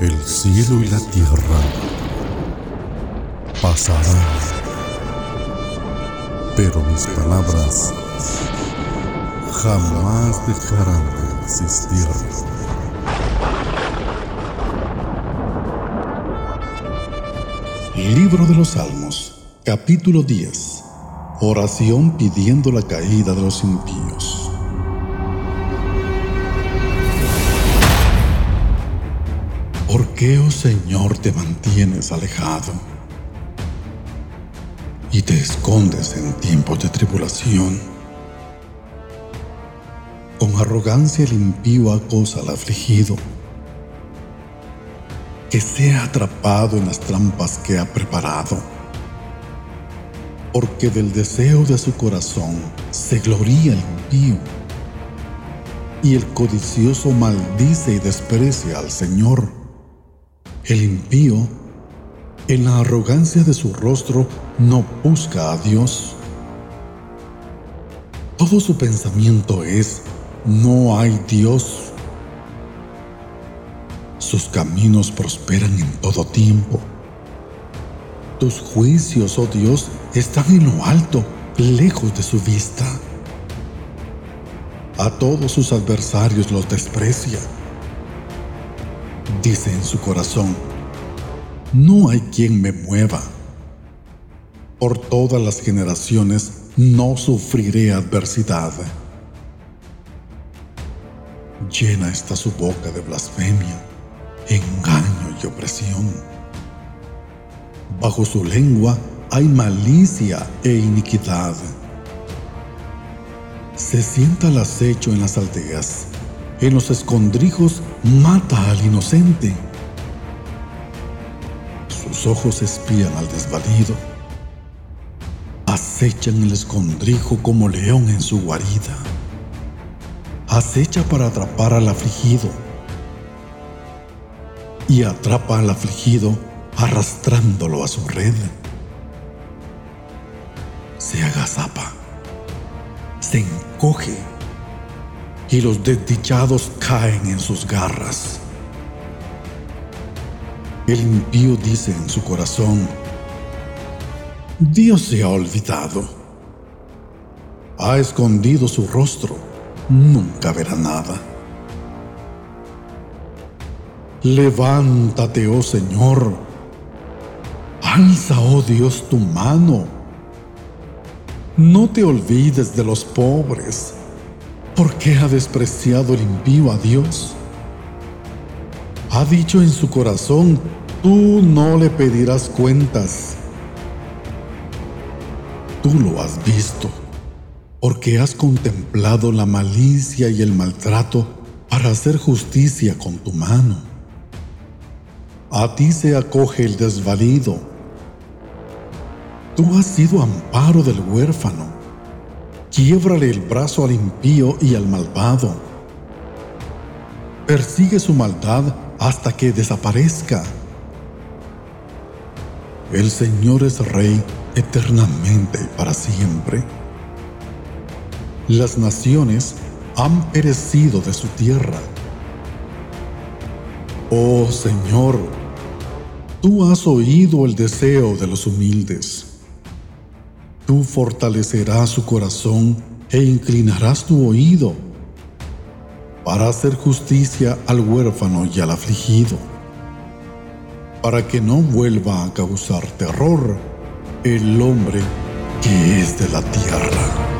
El cielo y la tierra pasarán, pero mis palabras jamás dejarán de existir. Libro de los Salmos, capítulo 10. Oración pidiendo la caída de los impíos. Qué, oh Señor, te mantienes alejado y te escondes en tiempos de tribulación? Con arrogancia el impío acosa al afligido que sea atrapado en las trampas que ha preparado. Porque del deseo de su corazón se gloría el impío, y el codicioso maldice y desprecia al Señor. El impío, en la arrogancia de su rostro, no busca a Dios. Todo su pensamiento es, no hay Dios. Sus caminos prosperan en todo tiempo. Tus juicios, oh Dios, están en lo alto, lejos de su vista. A todos sus adversarios los desprecia. Dice en su corazón, no hay quien me mueva. Por todas las generaciones no sufriré adversidad. Llena está su boca de blasfemia engaño y opresión. Bajo su lengua hay malicia e iniquidad. Se sienta el acecho en las aldeas, en los escondrijos mata al inocente. Sus ojos espían al desvalido, acechan el escondrijo como león en su guarida, acecha para atrapar al afligido. Y atrapa al afligido arrastrándolo a su red. Se agazapa, se encoge y los desdichados caen en sus garras. El impío dice en su corazón, Dios se ha olvidado, ha escondido su rostro, nunca verá nada. Levántate, oh Señor. Alza, oh Dios, tu mano. No te olvides de los pobres, porque ha despreciado el impío a Dios. Ha dicho en su corazón, tú no le pedirás cuentas. Tú lo has visto, porque has contemplado la malicia y el maltrato para hacer justicia con tu mano. A ti se acoge el desvalido. Tú has sido amparo del huérfano. Quiebrale el brazo al impío y al malvado. Persigue su maldad hasta que desaparezca. El Señor es Rey eternamente y para siempre. Las naciones han perecido de su tierra. Oh Señor, Tú has oído el deseo de los humildes. Tú fortalecerás su corazón e inclinarás tu oído para hacer justicia al huérfano y al afligido, para que no vuelva a causar terror el hombre que es de la tierra.